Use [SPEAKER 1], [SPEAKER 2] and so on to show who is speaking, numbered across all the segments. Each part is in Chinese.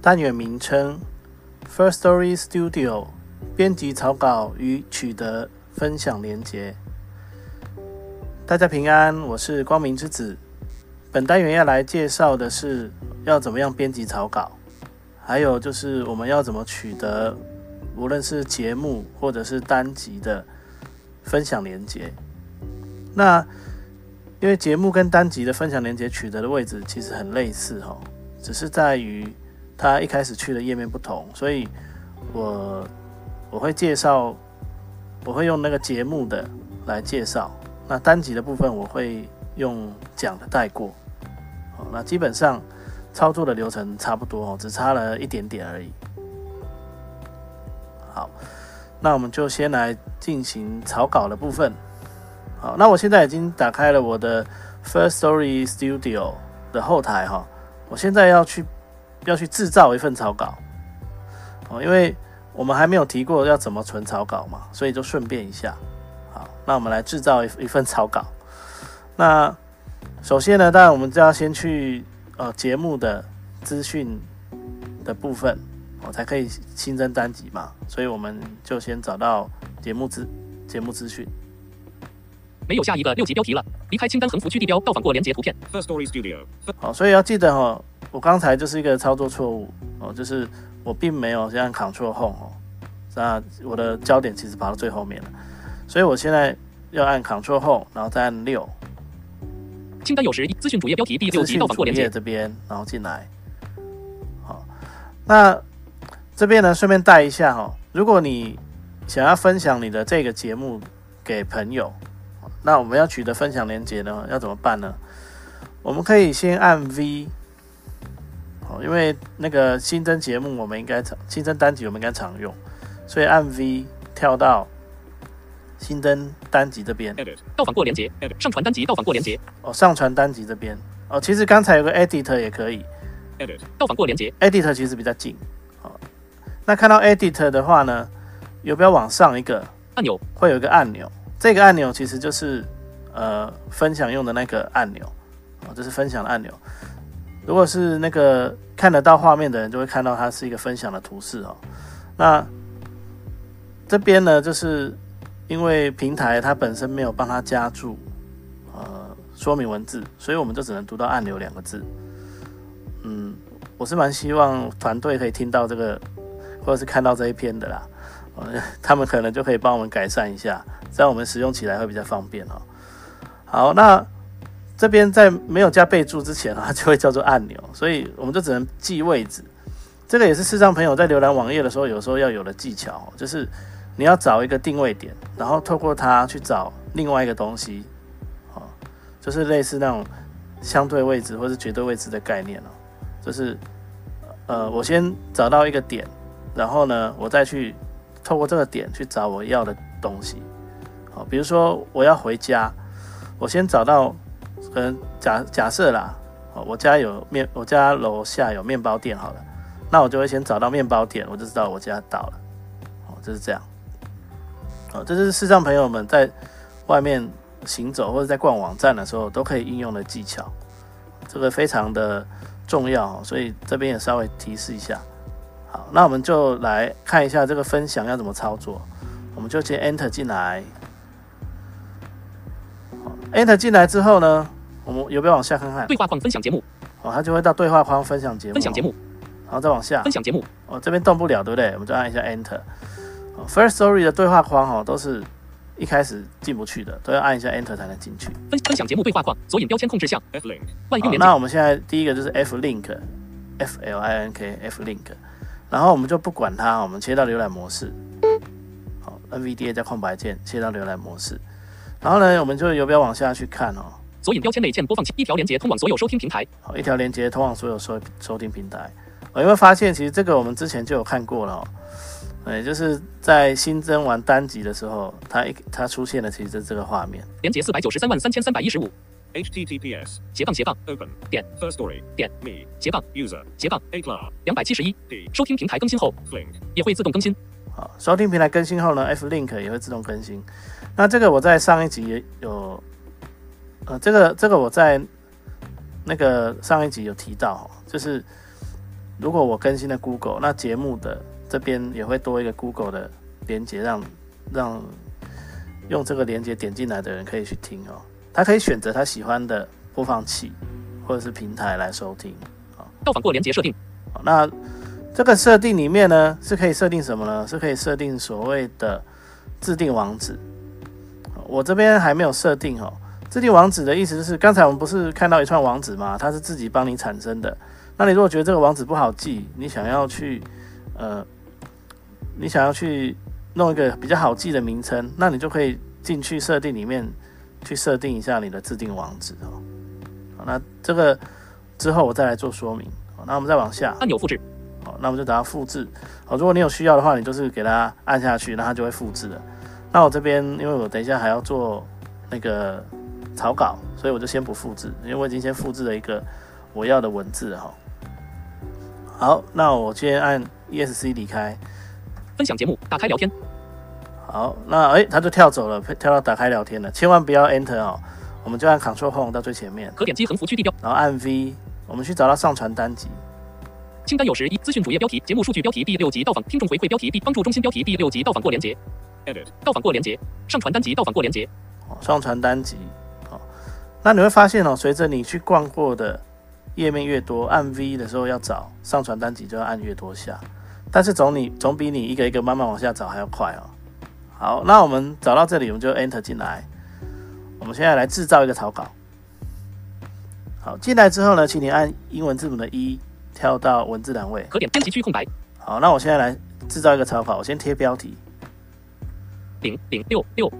[SPEAKER 1] 单元名称：First Story Studio，编辑草稿与取得分享连接。大家平安，我是光明之子。本单元要来介绍的是要怎么样编辑草稿，还有就是我们要怎么取得，无论是节目或者是单集的。分享连接，那因为节目跟单集的分享连接取得的位置其实很类似哈，只是在于它一开始去的页面不同，所以我我会介绍，我会用那个节目的来介绍，那单集的部分我会用讲的带过，好，那基本上操作的流程差不多哦，只差了一点点而已，好。那我们就先来进行草稿的部分。好，那我现在已经打开了我的 First Story Studio 的后台哈。我现在要去要去制造一份草稿哦，因为我们还没有提过要怎么存草稿嘛，所以就顺便一下。好，那我们来制造一一份草稿。那首先呢，当然我们就要先去呃节目的资讯的部分。我才可以新增单集嘛，所以我们就先找到节目资节目资讯。
[SPEAKER 2] 没有下一个六级标题了，离开清单横幅区地标，到访过连接图片。First
[SPEAKER 1] Story Studio。好，所以要记得哦，我刚才就是一个操作错误哦，就是我并没有先按 Ctrl Home 哦，那我的焦点其实跑到最后面了，所以我现在要按 Ctrl Home，然后再按六。
[SPEAKER 2] 清单有时资讯主页标题第六级到访过连接
[SPEAKER 1] 这边，然后进来。好，那。这边呢，顺便带一下哈。如果你想要分享你的这个节目给朋友，那我们要取得分享连接呢，要怎么办呢？我们可以先按 V，哦，因为那个新增节目我们应该常新增单集我们应该常用，所以按 V 跳到新增单集这边，
[SPEAKER 2] 到访过连接，上传单集到访过连接，
[SPEAKER 1] 哦，上传单集这边，哦，其实刚才有个 Edit 也可以，
[SPEAKER 2] 到访过连接
[SPEAKER 1] ，Edit 其实比较近。那看到 Edit 的话呢，有没有往上一个
[SPEAKER 2] 按钮？
[SPEAKER 1] 会有一个按钮，这个按钮其实就是呃分享用的那个按钮啊，这是分享的按钮。如果是那个看得到画面的人，就会看到它是一个分享的图示哦。那这边呢，就是因为平台它本身没有帮它加注呃说明文字，所以我们就只能读到按钮两个字。嗯，我是蛮希望团队可以听到这个。或者是看到这一篇的啦，他们可能就可以帮我们改善一下，这样我们使用起来会比较方便哦。好，那这边在没有加备注之前啊，就会叫做按钮，所以我们就只能记位置。这个也是视障朋友在浏览网页的时候，有时候要有的技巧，就是你要找一个定位点，然后透过它去找另外一个东西，哦，就是类似那种相对位置或是绝对位置的概念哦，就是呃，我先找到一个点。然后呢，我再去透过这个点去找我要的东西。好，比如说我要回家，我先找到，可能假假设啦，哦，我家有面，我家楼下有面包店，好了，那我就会先找到面包店，我就知道我家到了。哦，就是这样。哦，这是视障朋友们在外面行走或者在逛网站的时候都可以应用的技巧，这个非常的重要，所以这边也稍微提示一下。好，那我们就来看一下这个分享要怎么操作。我们就先 Enter 进来。Enter 进来之后呢，我们有没有往下看看？
[SPEAKER 2] 对话框分享节目。
[SPEAKER 1] 哦，它就会到对话框分享节目。
[SPEAKER 2] 分享节目。
[SPEAKER 1] 然后再往下。
[SPEAKER 2] 分享节目。
[SPEAKER 1] 哦，这边动不了，对不对？我们就按一下 Enter。First Story 的对话框哦，都是一开始进不去的，都要按一下 Enter 才能进去。
[SPEAKER 2] 分分享节目对话框，左引标签控制项。F link。万用连
[SPEAKER 1] 那我们现在第一个就是 F link，F L I N K，F link。然后我们就不管它，我们切到浏览模式，好，NVDA 加空白键切到浏览模式。然后呢，我们就游标往下去看哦。
[SPEAKER 2] 索引标签内嵌播放器，一条连接通往所有收听平台。
[SPEAKER 1] 好，一条连接通往所有收收听平台。我有没有发现，其实这个我们之前就有看过了哦。对，就是在新增完单集的时候，它一它出现的，其实是这个画面。
[SPEAKER 2] 连接四百九十三万三千三百一十五。
[SPEAKER 3] Https
[SPEAKER 2] 斜杠斜杠
[SPEAKER 3] open
[SPEAKER 2] 点。
[SPEAKER 3] First story
[SPEAKER 2] 点。
[SPEAKER 3] Me
[SPEAKER 2] 斜杠
[SPEAKER 3] user
[SPEAKER 2] 斜杠
[SPEAKER 3] a clar
[SPEAKER 2] 两百七十一。收听平台更新后。
[SPEAKER 3] Flink
[SPEAKER 2] 也会自动更新。
[SPEAKER 1] 好，收听平台更新后呢，F Link 也会自动更新。那这个我在上一集也有，呃，这个这个我在那个上一集有提到哦，就是如果我更新了 Google，那节目的这边也会多一个 Google 的连接，让让用这个连接点进来的人可以去听哦。他可以选择他喜欢的播放器或者是平台来收听。
[SPEAKER 2] 到访过连接设定，
[SPEAKER 1] 好，那这个设定里面呢，是可以设定什么呢？是可以设定所谓的自定网址。我这边还没有设定哦。自定网址的意思就是，刚才我们不是看到一串网址吗？它是自己帮你产生的。那你如果觉得这个网址不好记，你想要去呃，你想要去弄一个比较好记的名称，那你就可以进去设定里面去设定一下你的自定网址哦。好，那这个之后我再来做说明。好，那我们再往下。
[SPEAKER 2] 按钮复制，
[SPEAKER 1] 好，那我们就等它复制。好，如果你有需要的话，你就是给它按下去，那它就会复制了。那我这边因为我等一下还要做那个草稿，所以我就先不复制，因为我已经先复制了一个我要的文字哈。好，那我先按 ESC 离开。
[SPEAKER 2] 分享节目，打开聊天，
[SPEAKER 1] 好，那诶，它就跳走了，跳到打开聊天了。千万不要 Enter 哦，我们就按 Ctrl Home 到最前面，
[SPEAKER 2] 可点击横幅区地标。
[SPEAKER 1] 然后按 V，我们去找到上传单集。
[SPEAKER 2] 清单有时一资讯主页标题、节目数据标题第六集到访听众回馈标题第帮助中心标题第六集到访过连接
[SPEAKER 3] edit
[SPEAKER 2] 到访过连接上传单集到访过连接
[SPEAKER 1] 哦，上传单集，哦，那你会发现哦，随着你去逛过的页面越多，按 V 的时候要找上传单集就要按越多下，但是总你总比你一个一个慢慢往下找还要快哦。好，那我们找到这里，我们就 Enter 进来。我们现在来制造一个草稿。好，进来之后呢，请你按英文字母的一跳到文字栏位。
[SPEAKER 2] 可点编辑区空白
[SPEAKER 1] 好，那我现在来制造一个草稿，我先贴标题。
[SPEAKER 2] 零零六六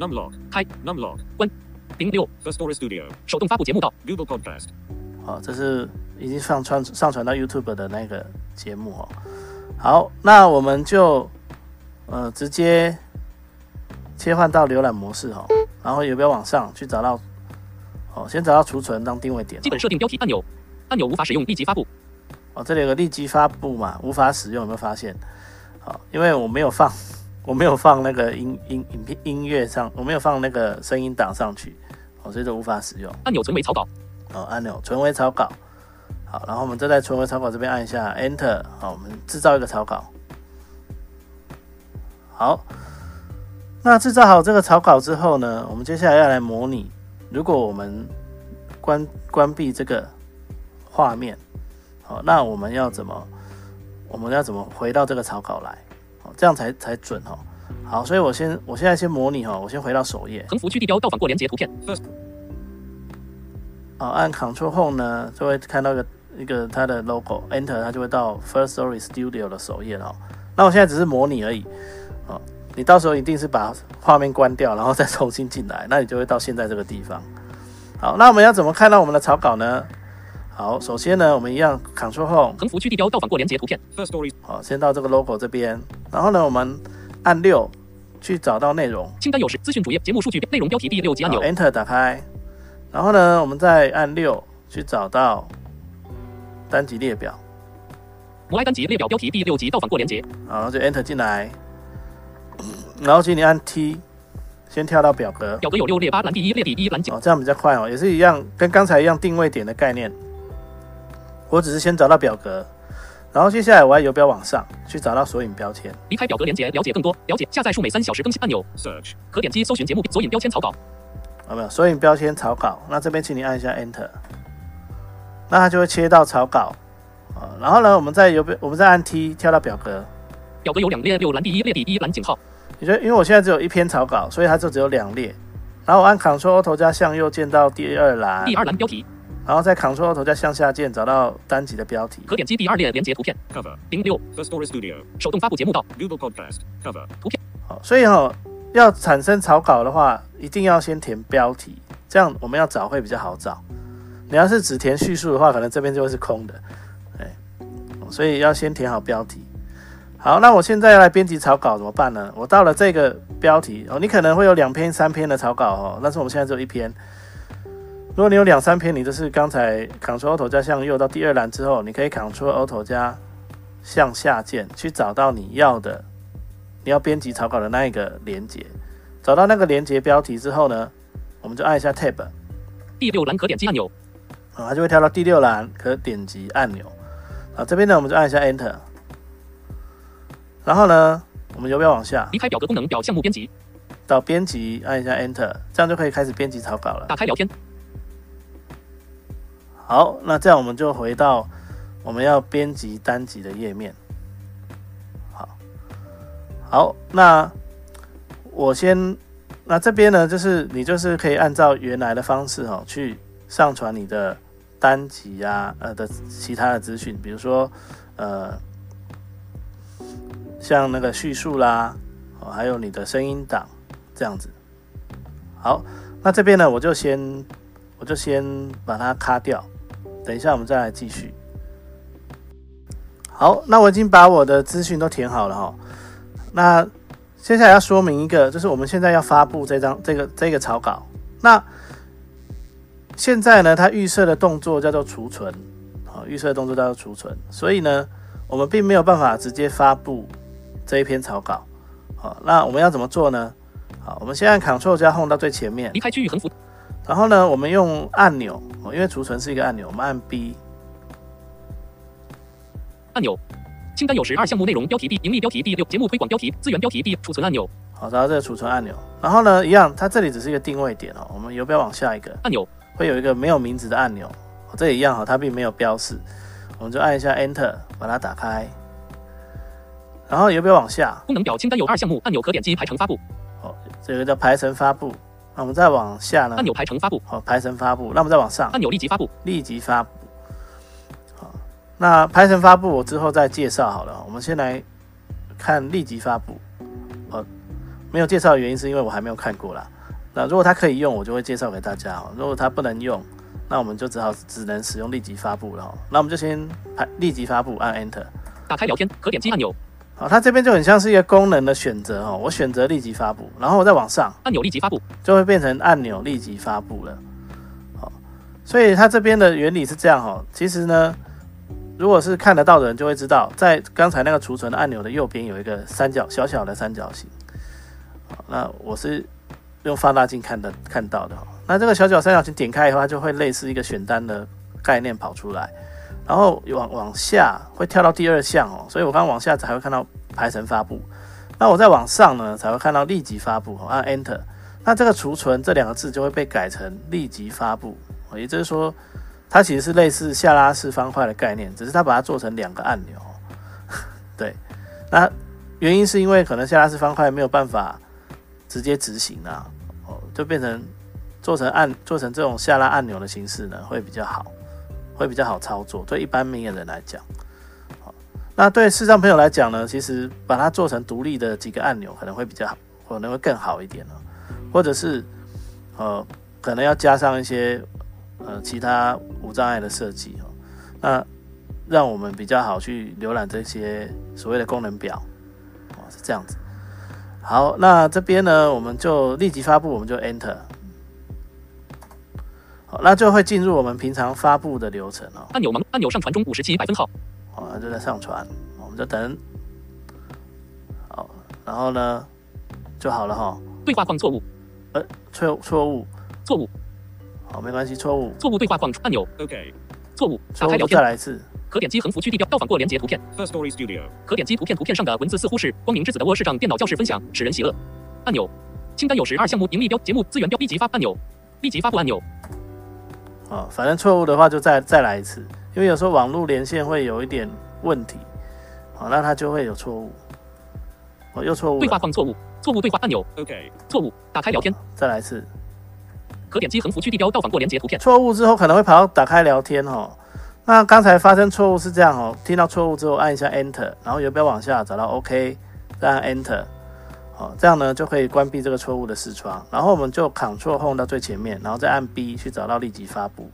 [SPEAKER 3] numlog
[SPEAKER 2] 开
[SPEAKER 3] numlog
[SPEAKER 2] 零六
[SPEAKER 3] first story studio
[SPEAKER 2] 手动发布节目到
[SPEAKER 3] Google podcast
[SPEAKER 1] 好，这是已经上传上传到 YouTube 的那个节目哦。好，那我们就呃直接切换到浏览模式哦，然后游标往上去找到哦，先找到储存当定位点、哦。
[SPEAKER 2] 基本设定标题按钮按钮无法使用立即发布
[SPEAKER 1] 哦，这里有个立即发布嘛，无法使用，有没有发现？好，因为我没有放，我没有放那个音音影片音乐上，我没有放那个声音档上去，哦，所以就无法使用。
[SPEAKER 2] 按钮存为草稿
[SPEAKER 1] 哦，按钮存为草稿。好，然后我们再在存为草稿这边按一下 Enter。好，我们制造一个草稿。好，那制造好这个草稿之后呢，我们接下来要来模拟，如果我们关关闭这个画面，好，那我们要怎么，我们要怎么回到这个草稿来？好，这样才才准哦。好，所以我先，我现在先模拟哈，我先回到首页。
[SPEAKER 2] 横幅区地标到访过连接图片
[SPEAKER 1] 好，按 Ctrl Home 呢，就会看到一个一个它的 logo，Enter 它就会到 First Story Studio 的首页了哦。那我现在只是模拟而已，哦，你到时候一定是把画面关掉，然后再重新进来，那你就会到现在这个地方。好，那我们要怎么看到我们的草稿呢？好，首先呢，我们一样 Ctrl Home，
[SPEAKER 2] 横幅区地标到访过连接图片。
[SPEAKER 3] First story
[SPEAKER 1] 好，先到这个 logo 这边，然后呢，我们按六去找到内容，
[SPEAKER 2] 清单有时资讯主页节目数据内容标题第六级按钮
[SPEAKER 1] ，Enter 打开，然后呢，我们再按六去找到单集列表，
[SPEAKER 2] 摩埃单集列表标题第六集到访过连接
[SPEAKER 1] 然后就 Enter 进来，然后请你按 T，先跳到表格，
[SPEAKER 2] 表格有六列八栏第一列第一栏九
[SPEAKER 1] 哦，这样比较快哦，也是一样，跟刚才一样定位点的概念。我只是先找到表格，然后接下来我要游标往上去找到索引标签，
[SPEAKER 2] 离开表格连接了解更多了解下载数每三小时更新按钮。
[SPEAKER 3] Search
[SPEAKER 2] 可点击搜寻节目索引标签草稿。
[SPEAKER 1] 有没有？索引标签草稿，那这边请你按一下 Enter，那它就会切到草稿，啊，然后呢，我们再游标，我们再按 T 跳到表格，
[SPEAKER 2] 表格有两列六栏第一列第一栏井号。
[SPEAKER 1] 你觉得因为我现在只有一篇草稿，所以它就只有两列，然后我按 Ctrl 头加向右键到第二栏，
[SPEAKER 2] 第二栏标题。
[SPEAKER 1] 然后再 Ctrl 头加向下键找到单集的标题。
[SPEAKER 2] 可点击第二列连接图片。
[SPEAKER 3] Cover
[SPEAKER 2] 零六。
[SPEAKER 3] First story studio
[SPEAKER 2] 手动发布节目到。
[SPEAKER 3] Google podcast cover 图片。
[SPEAKER 1] 好，所以哈、要产生草稿的话，一定要先填标题，这样我们要找会比较好找。你要是只填叙述的话，可能这边就会是空的，哎，所以要先填好标题。好，那我现在要来编辑草稿怎么办呢？我到了这个标题哦，你可能会有两篇、三篇的草稿哦，但是我们现在只有一篇。如果你有两三篇，你就是刚才 Ctrl Alt 加向右到第二栏之后，你可以 Ctrl Alt 加向下键去找到你要的、你要编辑草稿的那一个连接。找到那个连接标题之后呢，我们就按一下 Tab，
[SPEAKER 2] 第六栏可点击按钮，
[SPEAKER 1] 啊，它就会跳到第六栏可点击按钮。啊，这边呢我们就按一下 Enter，然后呢，我们右边往下
[SPEAKER 2] 离开表格功能表项目编辑，
[SPEAKER 1] 到编辑，按一下 Enter，这样就可以开始编辑草稿了。
[SPEAKER 2] 打开聊天，
[SPEAKER 1] 好，那这样我们就回到我们要编辑单集的页面。好，好，那我先，那这边呢，就是你就是可以按照原来的方式哦、去上传你的单集啊，呃的其他的资讯，比如说呃，像那个叙述啦，哦，还有你的声音档这样子。好，那这边呢，我就先我就先把它卡掉。等一下，我们再来继续。好，那我已经把我的资讯都填好了哈。那接下来要说明一个，就是我们现在要发布这张这个这个草稿。那现在呢，它预设的动作叫做储存，好，预设的动作叫做储存。所以呢，我们并没有办法直接发布这一篇草稿。好，那我们要怎么做呢？好，我们先按 Ctrl 加 Home 到最前面，
[SPEAKER 2] 离开区域横幅，
[SPEAKER 1] 然后呢，我们用按钮，哦因为储存是一个按钮，我们按 B，
[SPEAKER 2] 按钮。清单有十二项目内容标题 B 盈利标题 B 六节目推广标题资源标题 B 储存按钮
[SPEAKER 1] 好，找到这个储存按钮。然后呢，一样，它这里只是一个定位点哦。我们游标往下一个，
[SPEAKER 2] 按钮
[SPEAKER 1] 会有一个没有名字的按钮，哦这也一样哈，它并没有标示，我们就按一下 Enter 把它打开。然后有没有往下，
[SPEAKER 2] 功能表清单有二项目按钮可点击排程发布
[SPEAKER 1] 哦，这个叫排程发布。那我们再往下呢
[SPEAKER 2] 按？钮排程发布
[SPEAKER 1] 好，排程发布。那我们再往上，
[SPEAKER 2] 按钮立即发布
[SPEAKER 1] 立即发布。好，那排程发布我之后再介绍好了。我们先来看立即发布。呃，没有介绍的原因是因为我还没有看过啦。那如果它可以用，我就会介绍给大家哦。如果它不能用，那我们就只好只能使用立即发布了哦。那我们就先排立即发布，按 Enter。
[SPEAKER 2] 打开聊天可点击按钮
[SPEAKER 1] 好，它这边就很像是一个功能的选择哦。我选择立即发布，然后我再往上。
[SPEAKER 2] 按钮立即发布
[SPEAKER 1] 就会变成按钮立即发布了。好，所以它这边的原理是这样哈。其实呢，如果是看得到的人就会知道，在刚才那个储存的按钮的右边有一个三角小小的三角形。好，那我是用放大镜看的看到的。那这个小小三角形点开以后，它就会类似一个选单的概念跑出来，然后往往下会跳到第二项哦。所以我刚往下才会看到排程发布。那我再往上呢，才会看到立即发布，哦按 Enter。那这个储存这两个字就会被改成立即发布，也就是说，它其实是类似下拉式方块的概念，只是它把它做成两个按钮。对，那原因是因为可能下拉式方块没有办法直接执行啊，哦，就变成做成按做成这种下拉按钮的形式呢，会比较好，会比较好操作，对一般明眼人来讲。好那对视障朋友来讲呢，其实把它做成独立的几个按钮可能会比较好，可能会更好一点哦。或者是呃，可能要加上一些呃其他无障碍的设计哦，那让我们比较好去浏览这些所谓的功能表哦，是这样子。好，那这边呢，我们就立即发布，我们就 Enter。好，那就会进入我们平常发布的流程哦。
[SPEAKER 2] 按钮盲按钮上传中五十七百分号
[SPEAKER 1] 好，那就在上传，我们就等。好，然后呢就好了哈。
[SPEAKER 2] 对话框错误呃
[SPEAKER 1] 错错误，
[SPEAKER 2] 错误
[SPEAKER 1] 好，没关系，错误，
[SPEAKER 2] 错误对话框按钮
[SPEAKER 3] OK.
[SPEAKER 2] 错误打开聊天
[SPEAKER 1] 再来一次。
[SPEAKER 2] 可点击横幅区地标到访过连接图片
[SPEAKER 3] First Story Studio.
[SPEAKER 2] 可点击图片图片上的文字似乎是光明之子的窝视障电脑教室分享使人邪恶按钮清单有十二项目盈利标节目资源标立即发按钮立即发布按钮
[SPEAKER 1] 啊，反正错误的话就再再来一次，因为有时候网络连线会有一点问题，好，那它就会有错误。哦，又错误，
[SPEAKER 2] 对话框错误错误对话按钮
[SPEAKER 3] OK.
[SPEAKER 2] 错误打开聊天
[SPEAKER 1] 再来一次。
[SPEAKER 2] 可点击横幅区地标到访过连接图片
[SPEAKER 1] 错误之后可能会跑到打开聊天哦。那刚才发生错误是这样哦，听到错误之后按一下 Enter，然后游标往下找到 OK，再按 Enter，好，这样呢就可以关闭这个错误的视窗，然后我们就 Ctrl Home 到最前面，然后再按 B 去找到立即发布。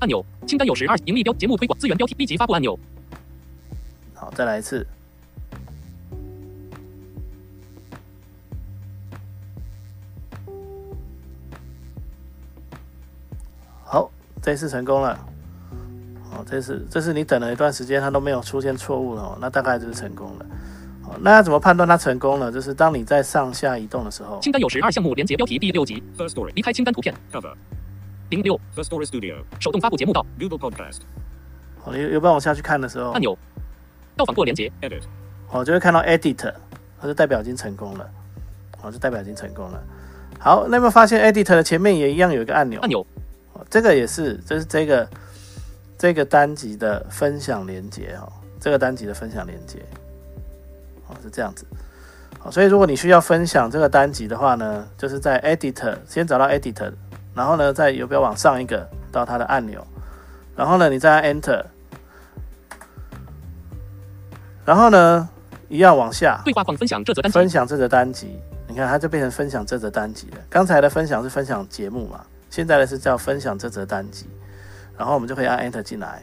[SPEAKER 2] 按钮清单有时二盈利标节目推广资源标题立即发布按钮。
[SPEAKER 1] 好，再来一次。好，这次成功了。好，这是这是你等了一段时间，它都没有出现错误哦，那大概就是成功了。好，那要怎么判断它成功了？就是当你在上下移动的时候，
[SPEAKER 2] 清单有十二项目连接标题第六集
[SPEAKER 3] First story.
[SPEAKER 2] 离开清单图片
[SPEAKER 3] Cover.
[SPEAKER 2] 零六
[SPEAKER 3] First story studio.
[SPEAKER 2] 手动发布节目到
[SPEAKER 3] Google Podcast.
[SPEAKER 1] 好，有有帮我下去看的时候
[SPEAKER 2] 按，钮到访过连接
[SPEAKER 3] Edit.
[SPEAKER 1] 我就会看到 Edit，它就代表已经成功了。好，就代表已经成功了。好，那有没有发现 Edit 的前面也一样有一个按钮？
[SPEAKER 2] 按钮
[SPEAKER 1] 哦这个也是，这是这个这个单集的分享连接哦，这个单集的分享连接，哦是这样子。好，所以如果你需要分享这个单集的话呢，就是在 Editor 先找到 Editor，然后呢在游标往上一个到它的按钮，然后呢你再按 Enter，然后呢一样往下
[SPEAKER 2] 对话框分享这则单集。
[SPEAKER 1] 分享这则单集，你看它就变成分享这则单集了。刚才的分享是分享节目嘛，现在的是叫分享这则单集，然后我们就可以按 Enter 进来。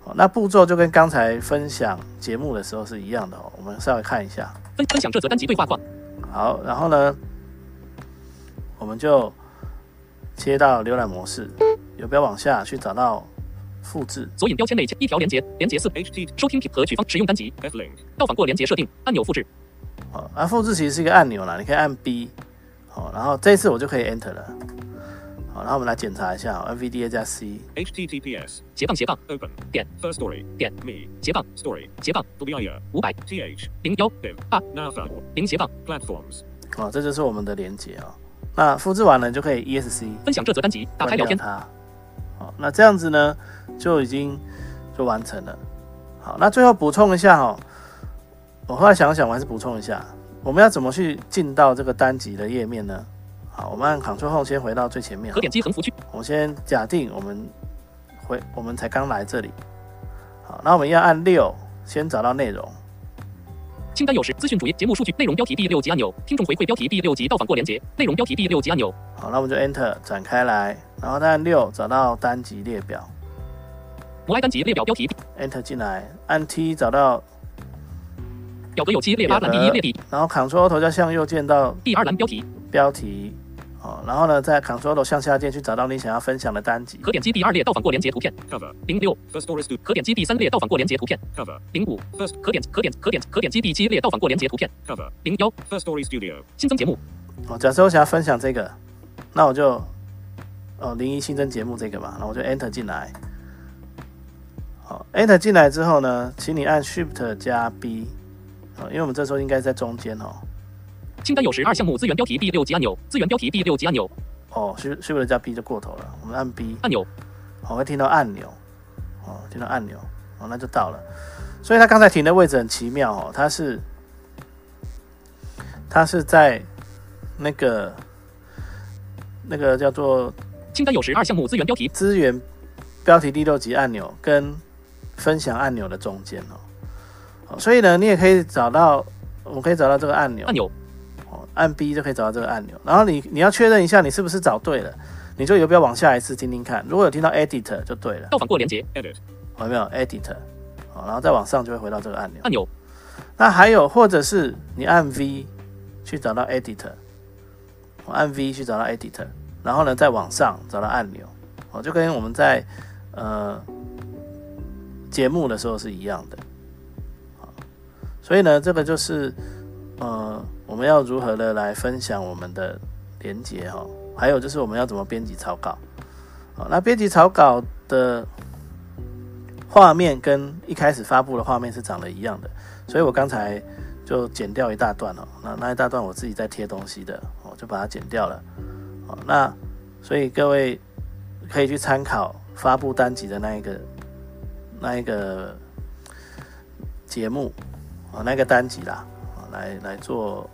[SPEAKER 1] 好，那步骤就跟刚才分享节目的时候是一样的哦。我们稍微看一下，
[SPEAKER 2] 分分享这则单集对话框
[SPEAKER 1] 好，然后呢，我们就切到浏览模式，游标往下去找到复制，
[SPEAKER 2] 索引标签内一条连接连接四
[SPEAKER 3] HT
[SPEAKER 2] 收听和取方使用单集
[SPEAKER 3] F link.
[SPEAKER 2] 到访过连接设定按钮复制
[SPEAKER 1] 好，啊，复制其实是一个按钮啦，你可以按 B，好，然后这一次我就可以 Enter 了。好，然后我们来检查一下哦，NVDA 加
[SPEAKER 3] C，HTTPS.
[SPEAKER 2] 斜杠斜杠
[SPEAKER 3] Open.
[SPEAKER 2] 点
[SPEAKER 3] First story.
[SPEAKER 2] 点
[SPEAKER 3] Me.
[SPEAKER 2] 斜杠
[SPEAKER 3] Story.
[SPEAKER 2] 斜杠
[SPEAKER 3] WIA.
[SPEAKER 2] 五百
[SPEAKER 3] TH.
[SPEAKER 2] 零幺
[SPEAKER 3] Div.
[SPEAKER 2] Ah.
[SPEAKER 3] Now found.
[SPEAKER 2] 零斜杠
[SPEAKER 3] Platforms.
[SPEAKER 1] 好，这就是我们的连接哦。那复制完了就可以 ESC
[SPEAKER 2] 分享这则单集打开聊天
[SPEAKER 1] 它。好，那这样子呢就已经就完成了。好，那最后补充一下哈、哦，我后来想想，我还是补充一下，我们要怎么去进到这个单集的页面呢？好，我们按 Ctrl 后先回到最前面。
[SPEAKER 2] 可。点击横幅区。
[SPEAKER 1] 我们先假定我们回，我们才刚来这里。好，那我们要按六，先找到内容。
[SPEAKER 2] 清单有时资讯主页节目数据内容标题第六级按钮。听众回馈标题第六级到访过连接内容标题第六级按钮。
[SPEAKER 1] 好，那我们就 Enter 展开来，然后再按六找到单集列表。
[SPEAKER 2] 摩埃单集列表标题
[SPEAKER 1] ，Enter 进来，按 T 找到
[SPEAKER 2] 表格有七列八栏第一列底。
[SPEAKER 1] 然后 Ctrl 头叫向右键到
[SPEAKER 2] 第二栏标题
[SPEAKER 1] 标题，哦，然后呢，在 Ctrl 头向下键去找到你想要分享的单集。
[SPEAKER 2] 可点击第二列到访过连接图片
[SPEAKER 3] Cover.
[SPEAKER 2] 零六
[SPEAKER 3] First story studio.
[SPEAKER 2] 可点击第三列到访过连接图片
[SPEAKER 3] Cover.
[SPEAKER 2] 零五
[SPEAKER 3] First.
[SPEAKER 2] 可点可点可点可点击第七列到访过连接图片
[SPEAKER 3] Cover.
[SPEAKER 2] 零幺
[SPEAKER 3] First story studio.
[SPEAKER 2] 新增节目
[SPEAKER 1] 哦，假设我想要分享这个，那我就哦零一新增节目这个嘛，然后我就 Enter 进来。好，Enter 进来之后呢，请你按 Shift 加 B，哦，因为我们这时候应该在中间哦。
[SPEAKER 2] 清单有十二项目资源标题第六级按钮资源标题第六级按钮
[SPEAKER 1] 哦，Shift Shift 加 B 就过头了，我们按 B，
[SPEAKER 2] 按钮
[SPEAKER 1] 我会听到按钮，哦，听到按钮，哦，那就到了。所以它刚才停的位置很奇妙哦，它是它是在那个那个叫做
[SPEAKER 2] 清单有十二项目资源标题
[SPEAKER 1] 资源标题第六级按钮跟分享按钮的中间哦。好，所以呢，你也可以找到，我们可以找到这个按钮
[SPEAKER 2] 按，钮
[SPEAKER 1] 哦，按 B 就可以找到这个按钮。然后你你要确认一下你是不是找对了，你就有必要往下一次听听看，如果有听到 Edit 就对了，
[SPEAKER 2] 到访过连接
[SPEAKER 3] Edit.
[SPEAKER 1] 哦有没有 Edit？好，然后再往上就会回到这个按钮。
[SPEAKER 2] 按钮
[SPEAKER 1] 那还有，或者是你按 V 去找到 Editor，我按 V 去找到 Editor，然后呢再往上找到按钮，哦，就跟我们在呃节目的时候是一样的。好，所以呢，这个就是呃我们要如何的来分享我们的连接哈，还有就是我们要怎么编辑草稿。好，那编辑草稿的画面跟一开始发布的画面是长得一样的。所以我刚才就剪掉一大段哦，那那一大段我自己在贴东西的，我就把它剪掉了。好，那所以各位可以去参考发布单集的那一个那一个节目啊，那个单集啦，来来做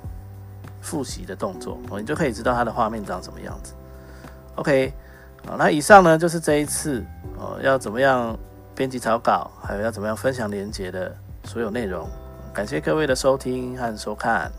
[SPEAKER 1] 复习的动作，你就可以知道它的画面长什么样子。OK，好，那以上呢就是这一次哦要怎么样编辑草稿，还有要怎么样分享连接的所有内容。感谢各位的收听和收看。